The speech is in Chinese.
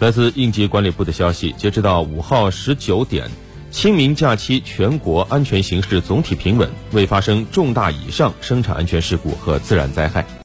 来自应急管理部的消息截止到五号十九点清明假期全国安全形势总体平稳未发生重大以上生产安全事故和自然灾害。